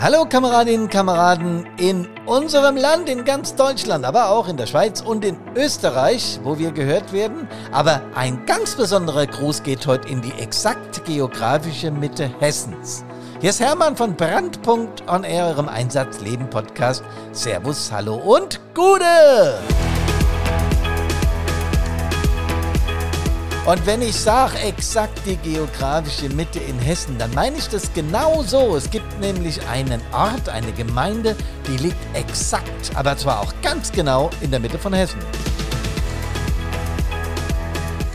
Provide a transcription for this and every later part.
Hallo Kameradinnen und Kameraden in unserem Land, in ganz Deutschland, aber auch in der Schweiz und in Österreich, wo wir gehört werden. Aber ein ganz besonderer Gruß geht heute in die exakt geografische Mitte Hessens. Hier ist Hermann von Brandpunkt on Air, eurem Einsatzleben Podcast. Servus, hallo und Gude! Und wenn ich sage exakt die geografische Mitte in Hessen, dann meine ich das genau so. Es gibt nämlich einen Ort, eine Gemeinde, die liegt exakt, aber zwar auch ganz genau in der Mitte von Hessen.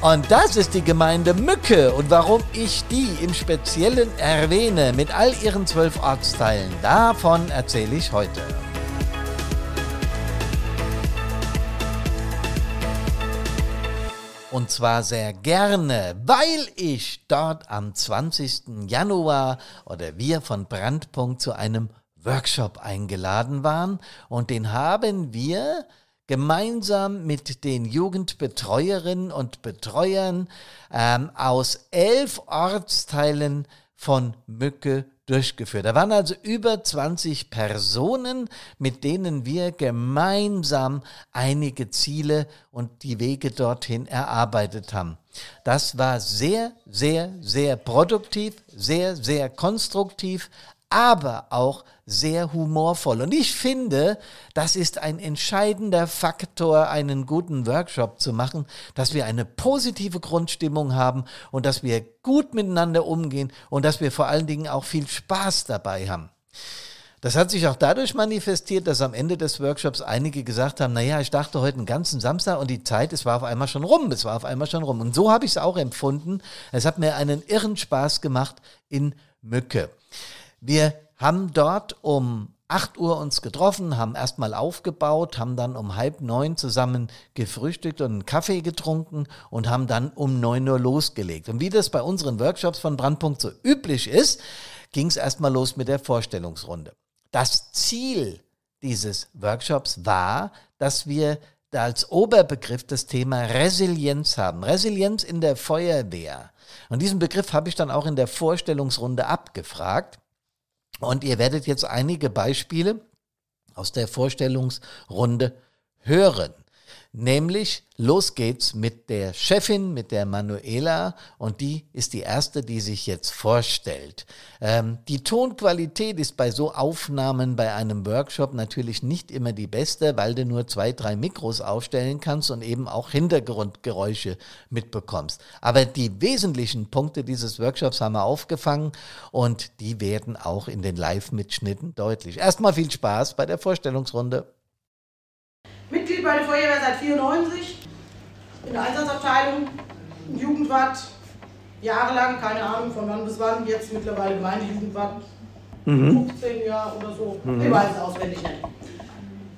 Und das ist die Gemeinde Mücke. Und warum ich die im Speziellen erwähne, mit all ihren zwölf Ortsteilen, davon erzähle ich heute. Und zwar sehr gerne, weil ich dort am 20. Januar oder wir von Brandpunkt zu einem Workshop eingeladen waren. Und den haben wir gemeinsam mit den Jugendbetreuerinnen und Betreuern ähm, aus elf Ortsteilen von Mücke durchgeführt. Da waren also über 20 Personen, mit denen wir gemeinsam einige Ziele und die Wege dorthin erarbeitet haben. Das war sehr, sehr, sehr produktiv, sehr, sehr konstruktiv, aber auch sehr humorvoll. Und ich finde, das ist ein entscheidender Faktor, einen guten Workshop zu machen, dass wir eine positive Grundstimmung haben und dass wir gut miteinander umgehen und dass wir vor allen Dingen auch viel Spaß dabei haben. Das hat sich auch dadurch manifestiert, dass am Ende des Workshops einige gesagt haben, naja, ich dachte heute einen ganzen Samstag und die Zeit, es war auf einmal schon rum, es war auf einmal schon rum. Und so habe ich es auch empfunden. Es hat mir einen irren Spaß gemacht in Mücke. Wir haben dort um 8 Uhr uns getroffen, haben erstmal aufgebaut, haben dann um halb neun zusammen gefrühstückt und einen Kaffee getrunken und haben dann um 9 Uhr losgelegt. Und wie das bei unseren Workshops von Brandpunkt so üblich ist, ging es erstmal los mit der Vorstellungsrunde. Das Ziel dieses Workshops war, dass wir als Oberbegriff das Thema Resilienz haben. Resilienz in der Feuerwehr. Und diesen Begriff habe ich dann auch in der Vorstellungsrunde abgefragt. Und ihr werdet jetzt einige Beispiele aus der Vorstellungsrunde hören. Nämlich, los geht's mit der Chefin, mit der Manuela, und die ist die erste, die sich jetzt vorstellt. Ähm, die Tonqualität ist bei so Aufnahmen bei einem Workshop natürlich nicht immer die beste, weil du nur zwei, drei Mikros aufstellen kannst und eben auch Hintergrundgeräusche mitbekommst. Aber die wesentlichen Punkte dieses Workshops haben wir aufgefangen und die werden auch in den Live-Mitschnitten deutlich. Erstmal viel Spaß bei der Vorstellungsrunde. Mitglied bei der Feuerwehr seit 94, in der Einsatzabteilung, Jugendwart, jahrelang, keine Ahnung von wann bis wann, jetzt mittlerweile Gemeindejugendwart, mhm. 15 Jahre oder so, mhm. ich weiß es auswendig nicht.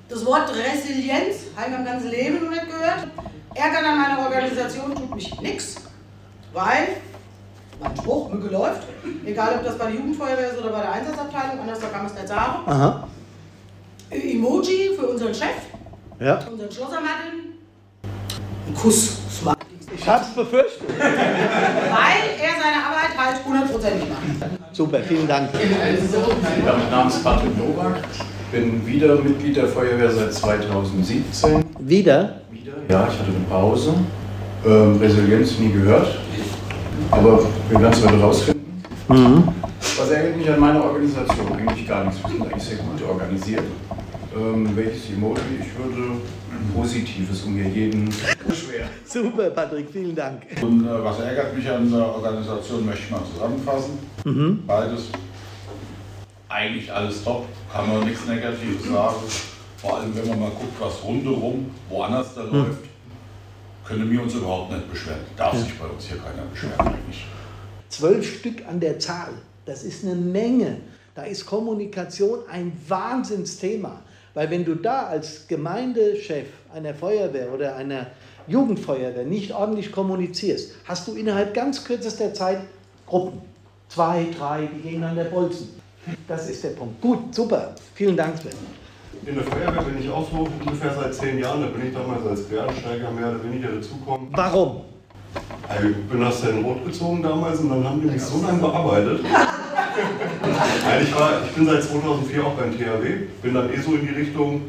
Das Wort Resilienz habe ich mein ganzes Leben noch nicht gehört. Ärgern an meiner Organisation tut mich nichts, weil mein Spruch, Mücke läuft, egal ob das bei der Jugendfeuerwehr ist oder bei der Einsatzabteilung, anders kann man es nicht sagen. Aha. Emoji für unseren Chef, ja. Unseren Schlossermatteln. Ein Kuss. Ich hab's befürchtet. Weil er seine Arbeit halt hundertprozentig macht. Super, vielen Dank. Ja, mein Name ist Patrick Nowak. bin wieder Mitglied der Feuerwehr seit 2017. Wieder? Wieder, ja, ich hatte eine Pause. Ähm, Resilienz nie gehört. Aber wir werden es weiter rausfinden. Mhm. Was ärgert mich an meiner Organisation? Eigentlich gar nichts. Wir sind eigentlich sehr gut organisiert. Ähm, welches Emoji? Ich würde ein positives, um mir jeden schwer. Super, Patrick, vielen Dank. Und äh, was ärgert mich an der Organisation, möchte ich mal zusammenfassen. Mhm. Beides. Eigentlich alles top, kann man nichts Negatives sagen. Vor allem, wenn man mal guckt, was rundherum woanders da mhm. läuft, können wir uns überhaupt nicht beschweren. Darf ja. sich bei uns hier keiner beschweren eigentlich. Zwölf Stück an der Zahl, das ist eine Menge. Da ist Kommunikation ein Wahnsinnsthema. Weil wenn du da als Gemeindechef einer Feuerwehr oder einer Jugendfeuerwehr nicht ordentlich kommunizierst, hast du innerhalb ganz kürzester Zeit Gruppen. Zwei, drei, die gegeneinander bolzen. Das ist der Punkt. Gut, super. Vielen Dank, Sven. In der Feuerwehr bin ich auch so ungefähr seit zehn Jahren. Da bin ich damals als Quereinsteiger mehr oder weniger dazugekommen. Warum? Ich bin aus den Rot gezogen damals und dann haben die mich so lange bearbeitet. Nein, ich, war, ich bin seit 2004 auch beim THW, bin dann eh so in die Richtung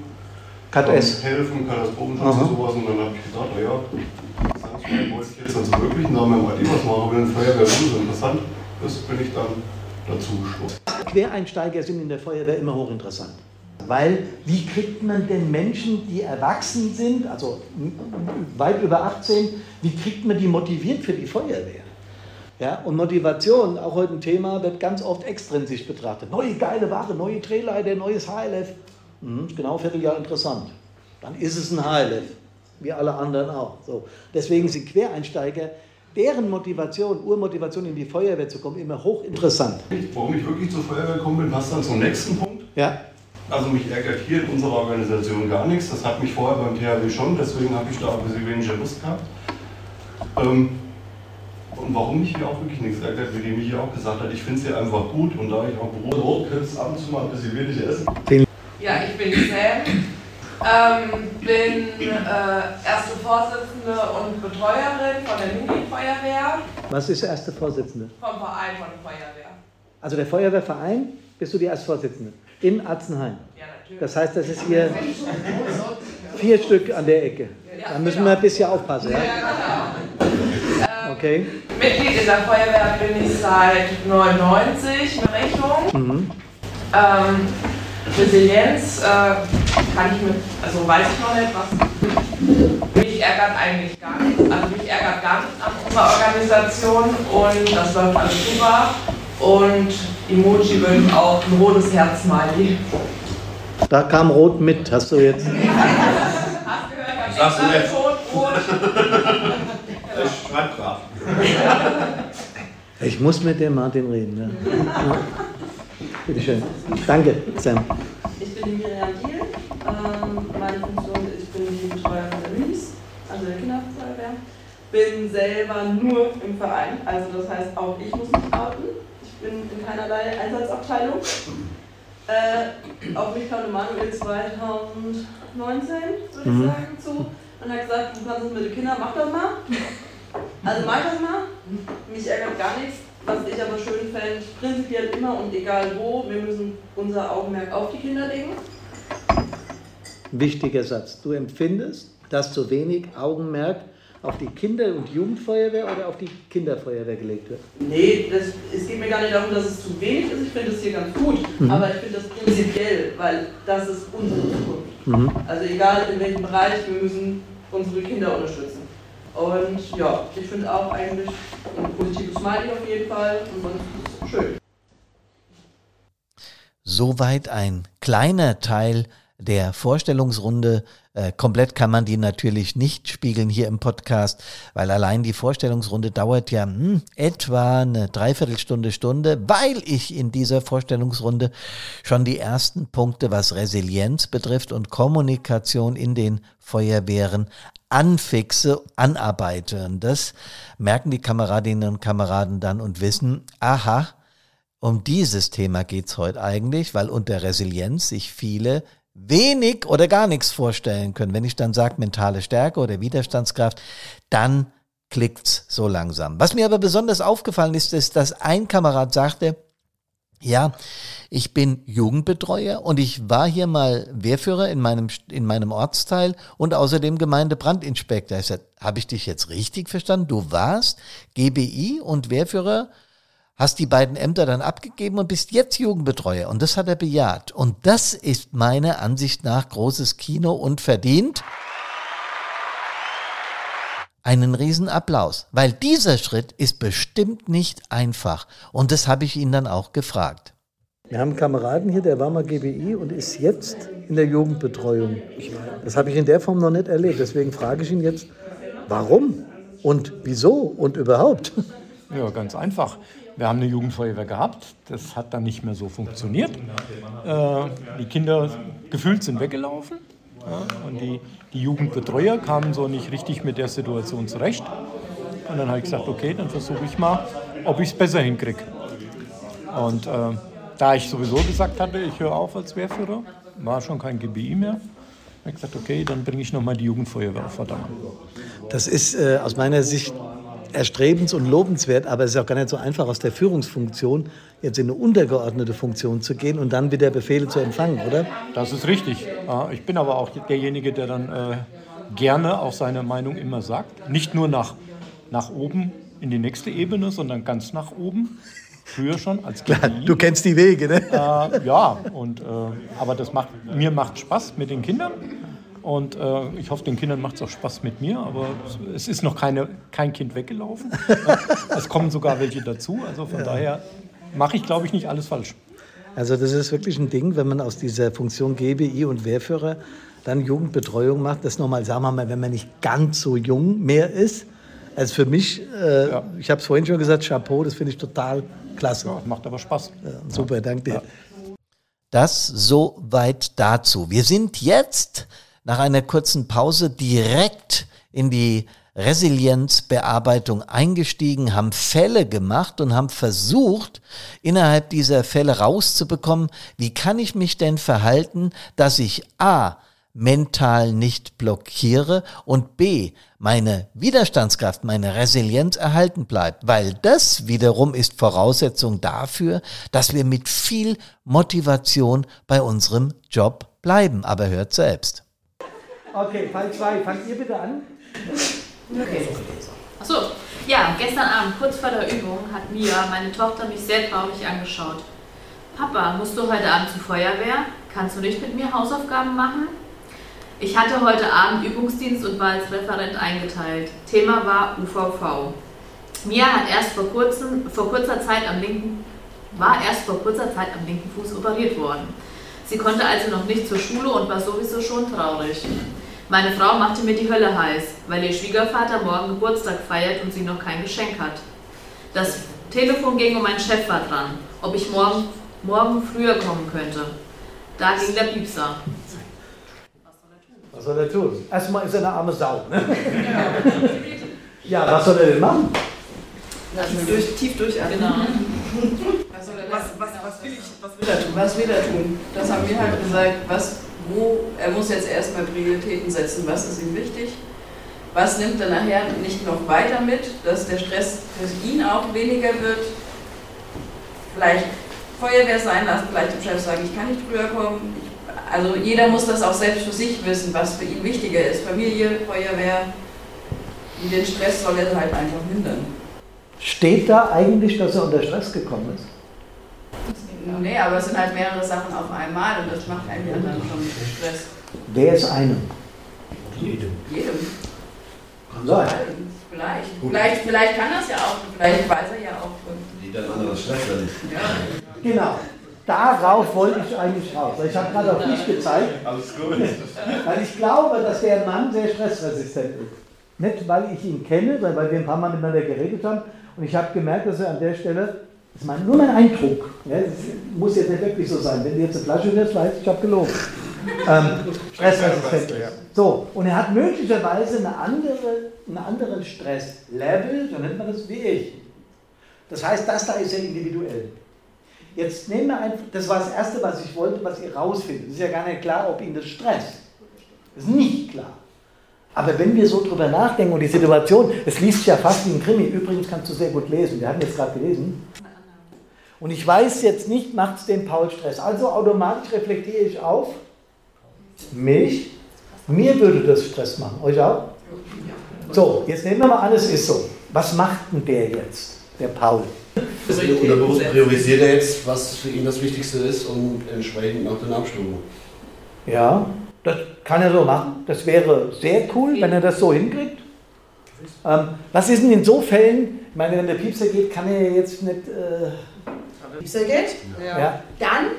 Kat S. helfen, Katastrophenschutz und sowas. Und dann habe ich gedacht, naja, das wollte ich jetzt also wirklich, da wir mal eh was machen, wenn Feuerwehr so interessant ist, bin ich dann dazu gestoßen. Quereinsteiger sind in der Feuerwehr immer hochinteressant. Weil wie kriegt man denn Menschen, die erwachsen sind, also weit über 18, wie kriegt man die motiviert für die Feuerwehr? Ja, und Motivation, auch heute ein Thema, wird ganz oft extrinsisch betrachtet. Neue geile Ware, neue Drehleiter, neues HLF. Mhm, genau Vierteljahr interessant. Dann ist es ein HLF, wie alle anderen auch. So. Deswegen sind Quereinsteiger, deren Motivation, Urmotivation in die Feuerwehr zu kommen, immer hochinteressant. Warum ich wirklich zur Feuerwehr gekommen bin, passt dann zum nächsten Punkt. Ja. Also mich ärgert hier in unserer Organisation gar nichts. Das hat mich vorher beim THW schon, deswegen habe ich da ein bisschen weniger Lust gehabt. Ähm, und warum mich hier auch wirklich nichts ärgert, wie die mich hier auch gesagt hat, ich finde sie einfach gut und da ich auch könnte es ab und zu mal ein bisschen wenig essen. Ja, ich bin Sam, ähm, bin äh, erste Vorsitzende und Betreuerin von der Mini-Feuerwehr. Was ist der erste Vorsitzende? Vom Verein von der Feuerwehr. Also der Feuerwehrverein, bist du die erste Vorsitzende? In Atzenheim. Ja, natürlich. Das heißt, das ist hier vier Stück an der Ecke. Da müssen wir ein bisschen aufpassen. Ja? Okay. Mitglied in der Feuerwehr bin ich seit 99 in Rechnung. Mhm. Ähm, Resilienz äh, kann ich mit, also weiß ich noch nicht, was. Mich ärgert eigentlich gar nichts. Also mich ärgert gar nichts an unserer Organisation und das läuft alles super. Und Emoji wird auch ein rotes Herz malen. Da kam Rot mit, hast du jetzt. Hast du gehört? Ich Sagst du hab nicht. extra schon rot. Brav. Ich muss mit dem Martin reden. Ja. Ja. Bitte schön. Danke, Sam. Ich bin die Miriam Diel. Meine Funktion ist, ich bin die Betreuerin der Minis, also der Kinderfeuerwehr. Bin selber nur im Verein, also das heißt auch ich muss mich outen. Ich bin in keinerlei Einsatzabteilung. Äh, auf mich kam Manuel 2019, würde Mhm. ich sagen, zu und hat gesagt, du kannst es mit den Kindern, mach das mal. Also mach das mal. Mich ärgert gar nichts. Was ich aber schön fände, prinzipiell immer und egal wo, wir müssen unser Augenmerk auf die Kinder legen. Wichtiger Satz. Du empfindest, dass zu wenig Augenmerk auf die Kinder- und Jugendfeuerwehr oder auf die Kinderfeuerwehr gelegt wird. Nee, das, es geht mir gar nicht darum, dass es zu wenig ist. Ich finde es hier ganz gut. Aber ich finde das prinzipiell, weil das ist unsere Zukunft. Mhm. Also egal in welchem Bereich, wir müssen unsere Kinder unterstützen. Und ja, ich finde auch eigentlich ein positives Smiley auf jeden Fall. Und sonst ist es schön. Soweit ein kleiner Teil der Vorstellungsrunde. Äh, komplett kann man die natürlich nicht spiegeln hier im Podcast, weil allein die Vorstellungsrunde dauert ja hm, etwa eine Dreiviertelstunde, Stunde, weil ich in dieser Vorstellungsrunde schon die ersten Punkte, was Resilienz betrifft und Kommunikation in den Feuerwehren anfixe, anarbeite. Und das merken die Kameradinnen und Kameraden dann und wissen, aha, um dieses Thema geht's heute eigentlich, weil unter Resilienz sich viele wenig oder gar nichts vorstellen können. Wenn ich dann sage mentale Stärke oder Widerstandskraft, dann klickt's so langsam. Was mir aber besonders aufgefallen ist, ist, dass ein Kamerad sagte, ja, ich bin Jugendbetreuer und ich war hier mal Wehrführer in meinem, in meinem Ortsteil und außerdem Gemeindebrandinspektor. Ich sagte, habe ich dich jetzt richtig verstanden? Du warst GBI und Wehrführer hast die beiden Ämter dann abgegeben und bist jetzt Jugendbetreuer. Und das hat er bejaht. Und das ist meiner Ansicht nach großes Kino und verdient einen riesen Applaus, weil dieser Schritt ist bestimmt nicht einfach. Und das habe ich ihn dann auch gefragt. Wir haben einen Kameraden hier, der war mal GBI und ist jetzt in der Jugendbetreuung. Das habe ich in der Form noch nicht erlebt. Deswegen frage ich ihn jetzt, warum und wieso und überhaupt? Ja, ganz einfach. Wir haben eine Jugendfeuerwehr gehabt, das hat dann nicht mehr so funktioniert. Äh, die Kinder gefühlt sind weggelaufen ja, und die, die Jugendbetreuer kamen so nicht richtig mit der Situation zurecht. Und dann habe ich gesagt, okay, dann versuche ich mal, ob ich es besser hinkriege. Und äh, da ich sowieso gesagt hatte, ich höre auf als Wehrführer, war schon kein GBI mehr, habe ich gesagt, okay, dann bringe ich nochmal die Jugendfeuerwehr auf Vordermann. Das ist äh, aus meiner Sicht erstrebens- und lobenswert, aber es ist auch gar nicht so einfach, aus der Führungsfunktion jetzt in eine untergeordnete Funktion zu gehen und dann wieder Befehle zu empfangen, oder? Das ist richtig. Ich bin aber auch derjenige, der dann äh, gerne auch seine Meinung immer sagt. Nicht nur nach, nach oben in die nächste Ebene, sondern ganz nach oben. Früher schon als Klar, du kennst die Wege, ne? Äh, ja, und, äh, aber das macht, mir macht Spaß mit den Kindern. Und äh, ich hoffe, den Kindern macht es auch Spaß mit mir, aber es ist noch keine, kein Kind weggelaufen. es kommen sogar welche dazu. Also von ja. daher mache ich, glaube ich, nicht alles falsch. Also das ist wirklich ein Ding, wenn man aus dieser Funktion GBI und Wehrführer dann Jugendbetreuung macht, das nochmal, sagen wir mal, wenn man nicht ganz so jung mehr ist. Also für mich, äh, ja. ich habe es vorhin schon gesagt, Chapeau, das finde ich total klasse. Ja, macht aber Spaß. Ja, super, danke dir. Das soweit dazu. Wir sind jetzt nach einer kurzen Pause direkt in die Resilienzbearbeitung eingestiegen, haben Fälle gemacht und haben versucht, innerhalb dieser Fälle rauszubekommen, wie kann ich mich denn verhalten, dass ich A mental nicht blockiere und B, meine Widerstandskraft, meine Resilienz erhalten bleibt, weil das wiederum ist Voraussetzung dafür, dass wir mit viel Motivation bei unserem Job bleiben. Aber hört selbst. Okay, Fall 2, fangt ihr bitte an. Okay. Achso, ja, gestern Abend, kurz vor der Übung, hat Mia, meine Tochter, mich sehr traurig angeschaut. Papa, musst du heute Abend zur Feuerwehr? Kannst du nicht mit mir Hausaufgaben machen? Ich hatte heute Abend Übungsdienst und war als Referent eingeteilt. Thema war UVV. Mia hat erst vor, kurzem, vor kurzer Zeit am linken, war erst vor kurzer Zeit am linken Fuß operiert worden. Sie konnte also noch nicht zur Schule und war sowieso schon traurig. Meine Frau machte mir die Hölle heiß, weil ihr Schwiegervater morgen Geburtstag feiert und sie noch kein Geschenk hat. Das Telefon ging und mein Chef war dran, ob ich morgen, morgen früher kommen könnte. Da ging der Piepser. Was soll er tun? Erstmal ist er eine arme Sau. Ne? ja, was soll er denn machen? Tief, durch, tief durchatmen. Genau. Was, was, was, will ich, was will er tun? Was will er tun? Das haben wir halt gesagt. Was, wo, er muss jetzt erstmal Prioritäten setzen. Was ist ihm wichtig? Was nimmt er nachher nicht noch weiter mit, dass der Stress für ihn auch weniger wird? Vielleicht Feuerwehr sein lassen, vielleicht dem Chef sagen, ich kann nicht früher kommen, also jeder muss das auch selbst für sich wissen, was für ihn wichtiger ist. Familie, Feuerwehr, den Stress soll er halt einfach mindern. Steht da eigentlich, dass er unter Stress gekommen ist? Nee, aber es sind halt mehrere Sachen auf einmal und das macht einen dann schon Stress. Wer ist einem? Jedem. Jedem. Kann sein. Vielleicht. Vielleicht, vielleicht kann das ja auch, vielleicht weiß er ja auch. Jeder ein anderer Stress, ja. Genau. Darauf wollte ich eigentlich raus. Ich habe gerade auf dich gezeigt. Alles gut. Weil ich glaube, dass der Mann sehr stressresistent ist. Nicht, weil ich ihn kenne, sondern weil wir ein paar Mal miteinander geredet haben. Und ich habe gemerkt, dass er an der Stelle, das ist mein, nur mein Eindruck, ja, das muss jetzt nicht wirklich so sein. Wenn du jetzt eine Flasche wirst, weiß ich, ich habe gelogen. Ähm, stressresistent ist. So, und er hat möglicherweise eine andere, einen anderen Stresslevel, so nennt man das, wie ich. Das heißt, das da ist ja individuell. Jetzt nehmen wir einfach, das war das Erste, was ich wollte, was ihr rausfindet. Es ist ja gar nicht klar, ob ihn das stresst. Das ist nicht klar. Aber wenn wir so drüber nachdenken und die Situation, es liest sich ja fast wie ein Krimi. Übrigens kannst du sehr gut lesen. Wir haben jetzt gerade gelesen. Und ich weiß jetzt nicht, macht es den Paul Stress. Also automatisch reflektiere ich auf mich. Mir würde das Stress machen. Euch auch? So, jetzt nehmen wir mal an, es ist so. Was macht denn der jetzt, der Paul? Oder priorisiert er jetzt, was für ihn das Wichtigste ist und entsprechend nach den Abstimmungen? Ja, das kann er so machen. Das wäre sehr cool, wenn er das so hinkriegt. Ähm, was ist denn in so Fällen, ich meine, wenn der Piepser geht, kann er jetzt nicht. Äh Geht? Ja. ja. Dann,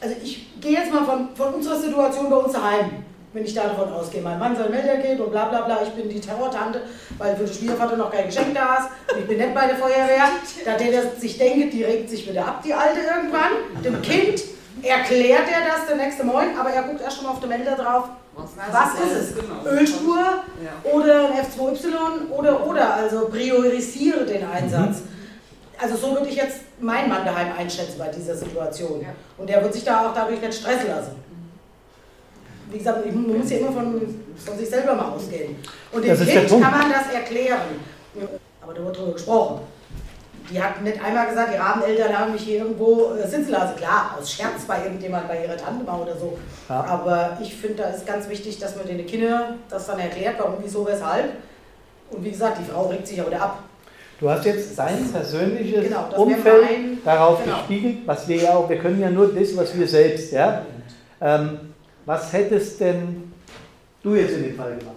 also ich gehe jetzt mal von, von unserer Situation bei uns daheim wenn ich davon ausgehe. Mein Mann soll Melder geht und bla bla bla, ich bin die Terrortante, weil für den Schwiegervater noch kein Geschenk da ist und ich bin nicht bei der Feuerwehr. Da der sich denkt, die regt sich wieder ab, die Alte irgendwann. Dem Kind erklärt er das der nächste Morgen, aber er guckt erst schon mal auf den Melder drauf. Was, was ist es? Genau. Ölspur ja. oder ein F2Y oder oder, also priorisiere den Einsatz. Mhm. Also so würde ich jetzt meinen Mann daheim einschätzen bei dieser Situation. Ja. Und der wird sich da auch dadurch nicht stressen lassen wie gesagt, man muss ja immer von, von sich selber mal ausgehen. Und dem Kind kann man das erklären. Aber da wurde darüber gesprochen. Die hat nicht einmal gesagt, die Rabeneltern haben mich hier irgendwo äh, sitzen lassen. Klar, aus Scherz bei irgendjemand, bei ihrer Tante mal oder so. Ja. Aber ich finde, da ist ganz wichtig, dass man den Kindern das dann erklärt, warum, wieso, weshalb. Und wie gesagt, die Frau regt sich auch wieder ab. Du hast jetzt sein persönliches Genau, Umfeld mein- darauf genau. gespiegelt, was wir ja auch, wir können ja nur das, was wir selbst, ja. Ähm, was hättest denn du jetzt in dem Fall gemacht?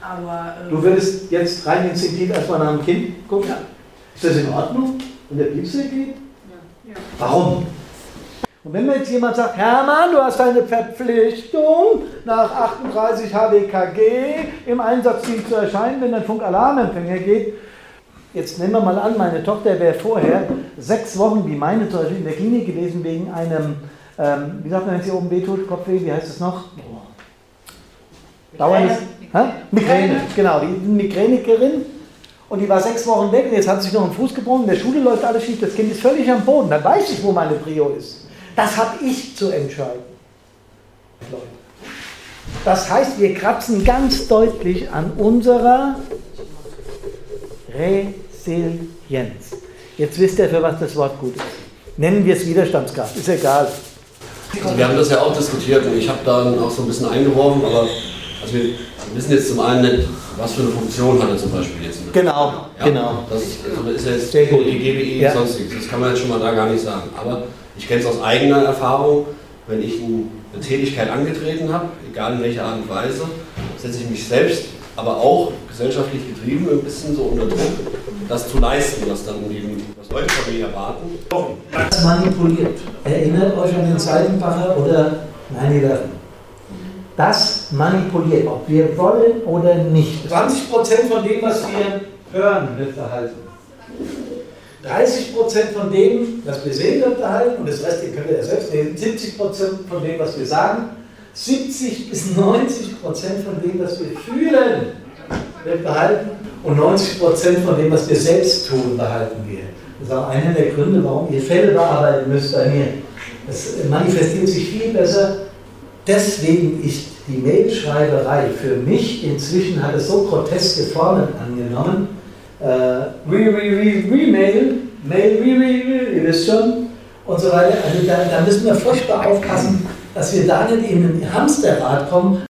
Aber ähm, Du würdest jetzt rein instinktiv erstmal nach dem Kind gucken? Ist das in Ordnung, wenn der Piepser geht? Warum? Und wenn mir jetzt jemand sagt, Hermann, du hast eine Verpflichtung, nach 38 HWKG im Einsatzdienst zu erscheinen, wenn dein Funkalarmempfänger geht. Jetzt nehmen wir mal an, meine Tochter wäre vorher sechs Wochen, wie meine zum Beispiel, in der Klinik gewesen, wegen einem, ähm, wie sagt man, wenn es hier oben wehtut, Kopfweh, wie heißt es noch? Dauerndes, Hä? Migräne, genau, die Migränikerin und die war sechs Wochen weg und jetzt hat sich noch ein Fuß gebrochen, in der Schule läuft alles schief, das Kind ist völlig am Boden, dann weiß ich, wo meine Prio ist. Das habe ich zu entscheiden. Leute. Das heißt, wir kratzen ganz deutlich an unserer Resilienz. Jetzt wisst ihr, für was das Wort gut ist. Nennen wir es Widerstandskraft, ist egal. Also wir haben das ja auch diskutiert und ich habe dann auch so ein bisschen eingeworfen, aber also wir wissen jetzt zum einen nicht, was für eine Funktion hat er zum Beispiel jetzt. der- Genau, ja, genau. Das also ist ja jetzt Sehr gut. die GBI Ja. sonst nichts. Das kann man jetzt schon mal da gar nicht sagen. Aber ich kenne es aus eigener Erfahrung, wenn ich ein- eine Tätigkeit angetreten habe, egal in welcher Art und Weise, setze ich mich selbst, aber auch gesellschaftlich getrieben ein bisschen so unter Druck, das zu leisten, was dann die was Leute von mir erwarten. Das manipuliert. Erinnert euch an den Seidenbacher oder 9-11. Das manipuliert, ob wir wollen oder nicht. 20% von dem, was wir hören, wird verhalten. 30% von dem, was wir sehen, wird verhalten und das Rest, ihr könnt ihr ja selbst lesen, 70% von dem, was wir sagen, 70 bis 90% von dem, was wir fühlen, wird behalten und 90% von dem, was wir selbst tun, behalten wir. Das ist auch einer der Gründe, warum ihr Fälle bearbeiten müsst bei mir. Das manifestiert sich viel besser. Deswegen ist die Mailschreiberei für mich inzwischen hat es so groteske Formen angenommen. Äh, re, re, re, Remail, Mail, re, re, re, ihr wisst schon, und so weiter. Also da, da müssen wir furchtbar aufpassen, dass wir da nicht in ein Hamsterrad kommen,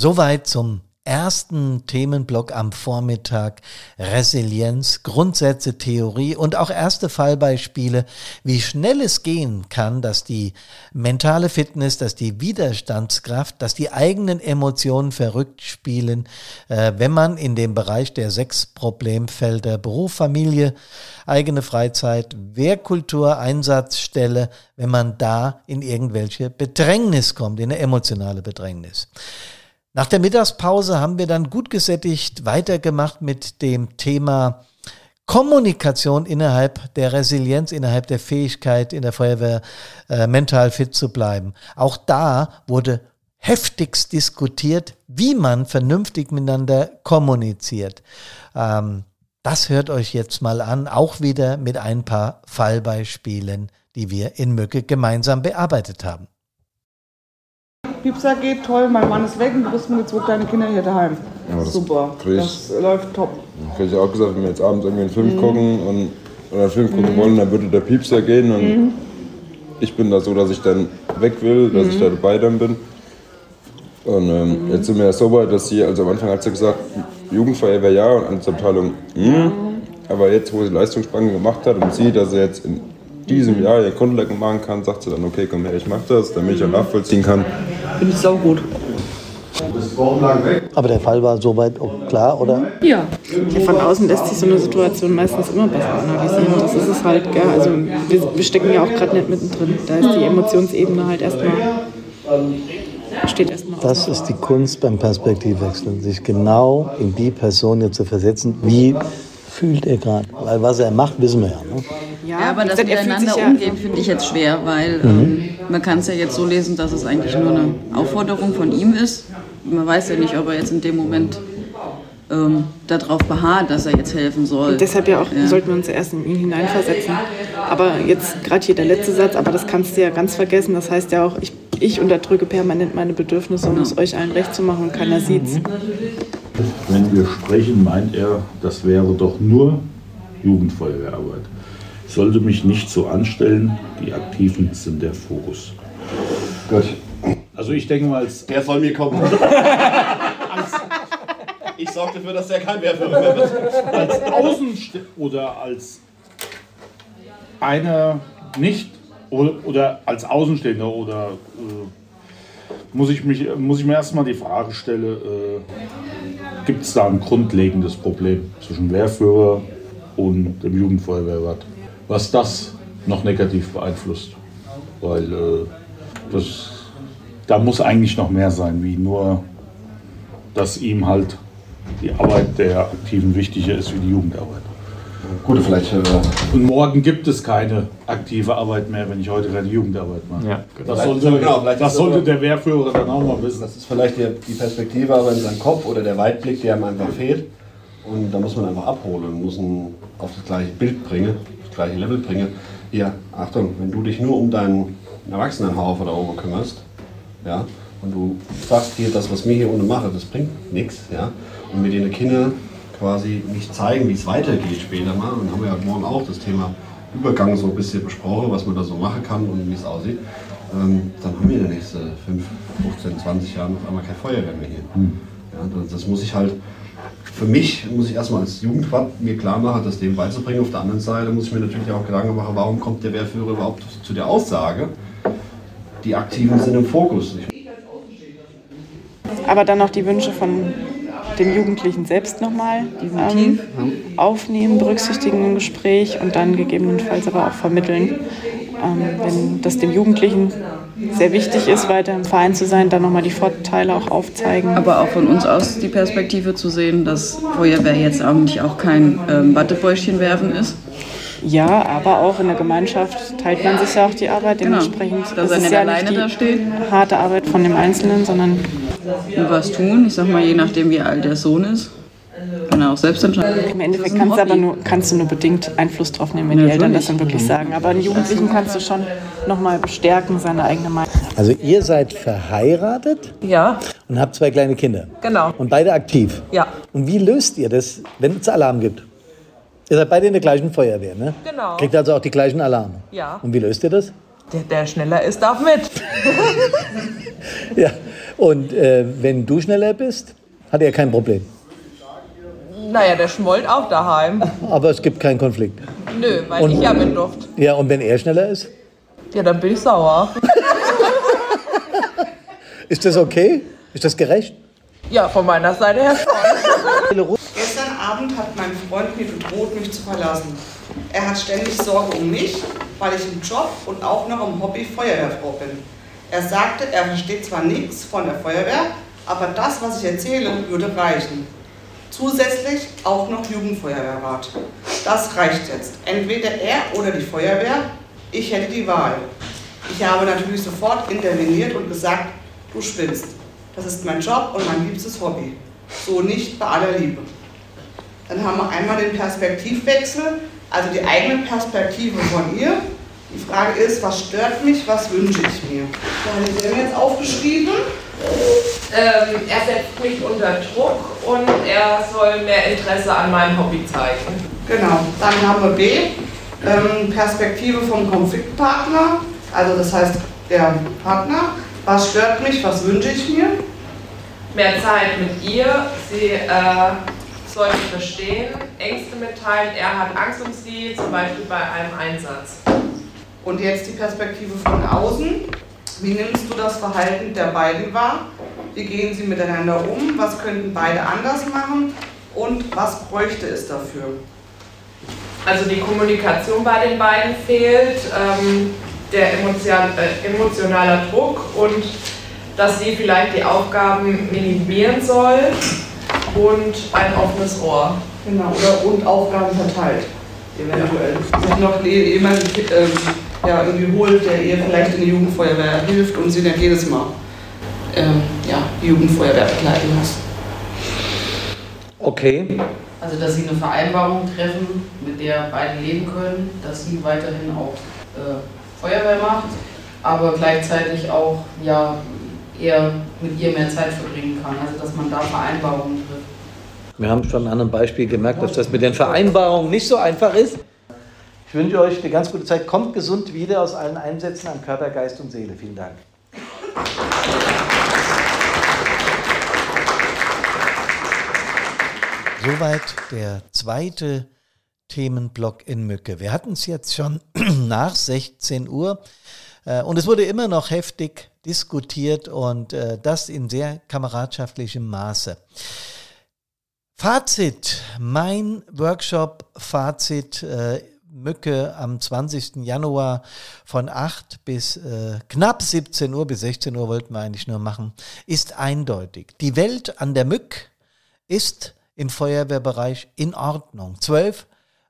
Soweit zum ersten Themenblock am Vormittag Resilienz, Grundsätze, Theorie und auch erste Fallbeispiele, wie schnell es gehen kann, dass die mentale Fitness, dass die Widerstandskraft, dass die eigenen Emotionen verrückt spielen, äh, wenn man in dem Bereich der sechs Problemfelder Beruf, Familie, eigene Freizeit, Wehrkultur, Einsatzstelle, wenn man da in irgendwelche Bedrängnis kommt, in eine emotionale Bedrängnis. Nach der Mittagspause haben wir dann gut gesättigt weitergemacht mit dem Thema Kommunikation innerhalb der Resilienz, innerhalb der Fähigkeit in der Feuerwehr äh, mental fit zu bleiben. Auch da wurde heftigst diskutiert, wie man vernünftig miteinander kommuniziert. Ähm, das hört euch jetzt mal an, auch wieder mit ein paar Fallbeispielen, die wir in Mücke gemeinsam bearbeitet haben. Piepser geht toll, mein Mann ist weg und du bist mit zwei kleinen Kindern hier daheim. Ja, das Super, krieg ich- das läuft top. Ich hätte ja auch gesagt, wenn wir jetzt abends irgendwie einen Film Mhm. gucken und, oder einen Film gucken Mhm. wollen, dann würde der Piepser gehen und Mhm. ich bin da so, dass ich dann weg will, dass ich Mhm. da dabei dann bin. Und ähm, jetzt sind wir ja so weit, dass sie, also am Anfang hat sie gesagt, Jugendfeuerwehr ja und Amtsabteilung hm. Aber jetzt, wo sie Leistungssprung gemacht hat und sieht, dass sie jetzt in diesem Jahr ihr Grundlagen machen kann, sagt sie dann, okay, komm her, ich mach das, damit ich auch nachvollziehen kann. Finde ich saugut. Aber der Fall war soweit klar, oder? Ja. ja. Von außen lässt sich so eine Situation meistens immer besser analysieren. Das ist es halt, gell? Also wir, wir stecken ja auch gerade nicht mittendrin. Da ist die Emotionsebene halt erstmal, steht erstmal Das ist die Kunst beim Perspektivwechsel, sich genau in die Person jetzt zu versetzen. Wie fühlt er gerade? Weil was er macht, wissen wir ja. Ne? Ja, aber das er miteinander ja- umgehen finde ich jetzt schwer, weil Mhm. ähm, man kann es ja jetzt so lesen, dass es eigentlich nur eine Aufforderung von ihm ist. Man weiß ja nicht, ob er jetzt in dem Moment ähm, darauf beharrt, dass er jetzt helfen soll. Und deshalb ja auch sollten wir uns erst in ihn hineinversetzen. Aber jetzt gerade hier der letzte Satz, aber das kannst du ja ganz vergessen. Das heißt ja auch, ich, ich unterdrücke permanent meine Bedürfnisse, um es euch allen recht zu machen und keiner sieht's. Wenn wir sprechen, meint er, das wäre doch nur Jugendfeuerwehrarbeit. Sollte mich nicht so anstellen, die Aktiven sind der Fokus. Gut. Also ich denke mal, als Der soll mir kommen. ich sorge dafür, dass der kein Wehrführer mehr wird. als Außenste oder als einer nicht oder, oder als Außenstehender oder äh, muss ich mich muss ich mir erstmal die Frage stellen, äh, gibt es da ein grundlegendes Problem zwischen Wehrführer und dem Jugendfeuerwehrwart, was das noch negativ beeinflusst, weil äh, das da muss eigentlich noch mehr sein, wie nur, dass ihm halt die Arbeit der Aktiven wichtiger ist wie die Jugendarbeit. Gut, vielleicht. Äh, Und morgen gibt es keine aktive Arbeit mehr, wenn ich heute keine Jugendarbeit mache. Ja, das Vielleicht- sollte, genau, das sollte der Wehrführer dann auch mal wissen. Das ist vielleicht die, die Perspektive aber in seinem Kopf oder der Weitblick, der ihm einfach fehlt. Und da muss man einfach abholen und muss ihn auf das gleiche Bild bringen, das gleiche Level bringen. Hier, Achtung, wenn du dich nur um deinen Erwachsenenhaufen da oben kümmerst, ja, und du sagst hier, das, was wir hier unten machen, das bringt nichts, ja, und mit den Kindern quasi nicht zeigen, wie es weitergeht später mal, und haben wir ja morgen auch das Thema Übergang so ein bisschen besprochen, was man da so machen kann und wie es aussieht, ähm, dann haben wir in den nächsten 5, 15, 20 Jahren auf einmal kein Feuerwehr mehr hier. Ja, das, das muss ich halt, für mich muss ich erstmal als Jugendwart mir klar machen, das dem beizubringen. Auf der anderen Seite muss ich mir natürlich auch Gedanken machen, warum kommt der Wehrführer überhaupt zu der Aussage, die Aktiven sind im Fokus. Aber dann noch die Wünsche von dem Jugendlichen selbst nochmal ähm, aufnehmen, berücksichtigen im Gespräch und dann gegebenenfalls aber auch vermitteln. Ähm, wenn das dem Jugendlichen sehr wichtig ist, weiter im Verein zu sein, dann nochmal die Vorteile auch aufzeigen. Aber auch von uns aus die Perspektive zu sehen, dass Feuerwehr jetzt eigentlich auch kein ähm, Wattebäuschen werfen ist. Ja, aber auch in der Gemeinschaft teilt man sich ja auch die Arbeit. Genau. Dementsprechend Dass ist es nicht ja alleine nicht da die steht. harte Arbeit von dem Einzelnen, sondern nur was tun. Ich sag mal, je nachdem, wie alt der Sohn ist, kann er auch selbst entscheiden. Im Endeffekt kannst du aber nur, kannst du nur bedingt Einfluss drauf nehmen, wenn die Eltern das dann wirklich sagen. Aber einen Jugendlichen kannst du schon nochmal bestärken, seine eigene Meinung. Also ihr seid verheiratet Ja, und habt zwei kleine Kinder. genau. Und beide aktiv. Ja. Und wie löst ihr das, wenn es Alarm gibt? Ihr seid beide in der gleichen Feuerwehr, ne? Genau. Kriegt also auch die gleichen Alarme. Ja. Und wie löst ihr das? Der, der schneller ist, darf mit. Ja. Und äh, wenn du schneller bist, hat er kein Problem. Naja, der schmollt auch daheim. Aber es gibt keinen Konflikt. Nö, weil Und- ich ja mit Duft. Ja, und wenn er schneller ist? Ja, dann bin ich sauer. Ist das okay? Ist das gerecht? Ja, von meiner Seite her schon. Gestern Abend hat mein Freund mir gedroht, mich zu verlassen. Er hat ständig Sorge um mich, weil ich im Job und auch noch im Hobby Feuerwehrfrau bin. Er sagte, er versteht zwar nichts von der Feuerwehr, aber das, was ich erzähle, würde reichen. Zusätzlich auch noch Jugendfeuerwehrrat. Das reicht jetzt. Entweder er oder die Feuerwehr. Ich hätte die Wahl. Ich habe natürlich sofort interveniert und gesagt, du spinnst. Das ist mein Job und mein liebstes Hobby. So nicht bei aller Liebe. Dann haben wir einmal den Perspektivwechsel, also die eigene Perspektive von ihr. Die Frage ist, was stört mich, was wünsche ich mir? Da habe ich mir jetzt aufgeschrieben. Ähm, er setzt mich unter Druck und er soll mehr Interesse an meinem Hobby zeigen. Genau, dann haben wir B, ähm, Perspektive vom Konfliktpartner, also das heißt der Partner. Was stört mich, was wünsche ich mir? Mehr Zeit mit ihr. Sie äh, soll mich verstehen, Ängste mitteilen. Er hat Angst um sie, zum Beispiel bei einem Einsatz. Und jetzt die Perspektive von außen. Wie nimmst du das Verhalten der beiden wahr? Wie gehen sie miteinander um? Was könnten beide anders machen? Und was bräuchte es dafür? Also die Kommunikation bei den beiden fehlt, ähm, der emotion, äh, emotionaler Druck und dass sie vielleicht die Aufgaben minimieren soll und ein offenes Ohr. Genau, oder und Aufgaben verteilt, eventuell. Sich noch jemanden ähm, ja, irgendwie holt, der ihr vielleicht in die Jugendfeuerwehr hilft und sie nicht jedes Mal ähm, ja, die Jugendfeuerwehr begleiten muss. Okay. Also, dass sie eine Vereinbarung treffen, mit der beide leben können, dass sie weiterhin auch äh, Feuerwehr macht, aber gleichzeitig auch ja, eher mit ihr mehr Zeit verbringen kann. Also, dass man da Vereinbarungen trifft. Wir haben schon an einem Beispiel gemerkt, dass das mit den Vereinbarungen nicht so einfach ist. Ich wünsche euch eine ganz gute Zeit. Kommt gesund wieder aus allen Einsätzen an Körper, Geist und Seele. Vielen Dank. Soweit der zweite Themenblock in Mücke. Wir hatten es jetzt schon nach 16 Uhr äh, und es wurde immer noch heftig diskutiert und äh, das in sehr kameradschaftlichem Maße. Fazit, mein Workshop-Fazit äh, Mücke am 20. Januar von 8 bis äh, knapp 17 Uhr, bis 16 Uhr wollten wir eigentlich nur machen, ist eindeutig. Die Welt an der Mück ist im Feuerwehrbereich in Ordnung. Zwölf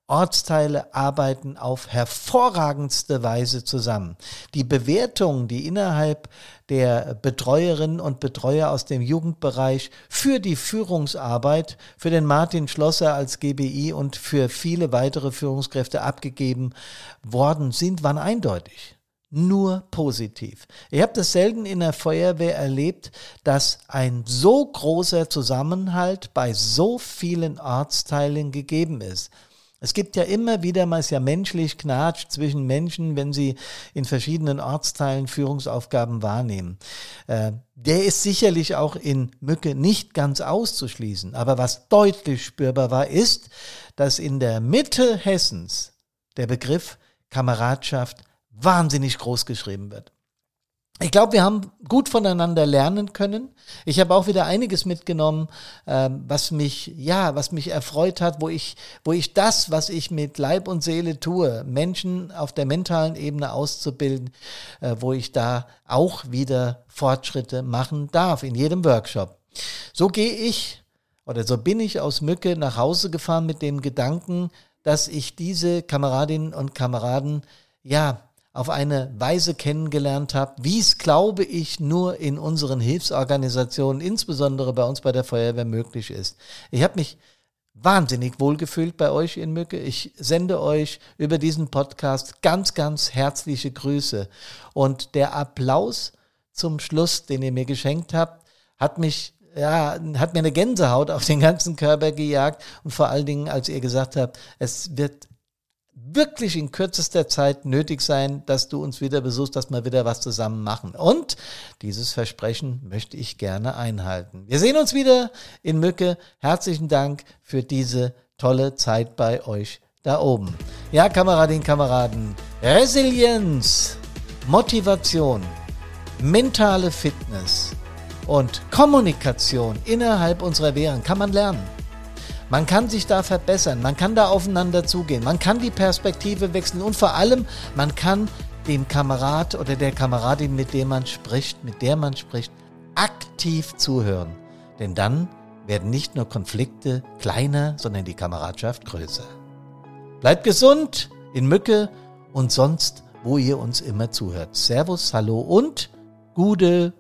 Ortsteile arbeiten auf hervorragendste Weise zusammen. Die Bewertungen, die innerhalb der Betreuerinnen und Betreuer aus dem Jugendbereich für die Führungsarbeit, für den Martin Schlosser als GBI und für viele weitere Führungskräfte abgegeben worden sind, waren eindeutig nur positiv. Ich habe das selten in der Feuerwehr erlebt, dass ein so großer Zusammenhalt bei so vielen Ortsteilen gegeben ist. Es gibt ja immer wieder mal, ja menschlich knatscht zwischen Menschen, wenn sie in verschiedenen Ortsteilen Führungsaufgaben wahrnehmen. Äh, der ist sicherlich auch in Mücke nicht ganz auszuschließen. Aber was deutlich spürbar war, ist, dass in der Mitte Hessens der Begriff Kameradschaft wahnsinnig groß geschrieben wird ich glaube, wir haben gut voneinander lernen können. Ich habe auch wieder einiges mitgenommen, ähm, was mich, ja, was mich erfreut hat, wo ich, wo ich das, was ich mit Leib und Seele tue, Menschen auf der mentalen Ebene auszubilden, äh, wo ich da auch wieder Fortschritte machen darf in jedem Workshop. So gehe ich oder so bin ich aus Mücke nach Hause gefahren mit dem Gedanken, dass ich diese Kameradinnen und Kameraden, ja, auf eine Weise kennengelernt habe, wie es, glaube ich, nur in unseren Hilfsorganisationen, insbesondere bei uns bei der Feuerwehr, möglich ist. Ich habe mich wahnsinnig wohlgefühlt bei euch in Mücke. Ich sende euch über diesen Podcast ganz, ganz herzliche Grüße. Und der Applaus zum Schluss, den ihr mir geschenkt habt, hat mich ja, hat mir eine Gänsehaut auf den ganzen Körper gejagt und vor allen Dingen, als ihr gesagt habt, es wird wirklich in kürzester Zeit nötig sein, dass du uns wieder besuchst, dass wir wieder was zusammen machen. Und dieses Versprechen möchte ich gerne einhalten. Wir sehen uns wieder in Mücke. Herzlichen Dank für diese tolle Zeit bei euch da oben. Ja, Kameradinnen, Kameraden, Resilienz, Motivation, mentale Fitness und Kommunikation innerhalb unserer Wehren kann man lernen. Man kann sich da verbessern, man kann da aufeinander zugehen, man kann die Perspektive wechseln und vor allem, man kann dem Kamerad oder der Kameradin, mit dem man spricht, mit der man spricht, aktiv zuhören. Denn dann werden nicht nur Konflikte kleiner, sondern die Kameradschaft größer. Bleibt gesund in Mücke und sonst, wo ihr uns immer zuhört. Servus, hallo und gute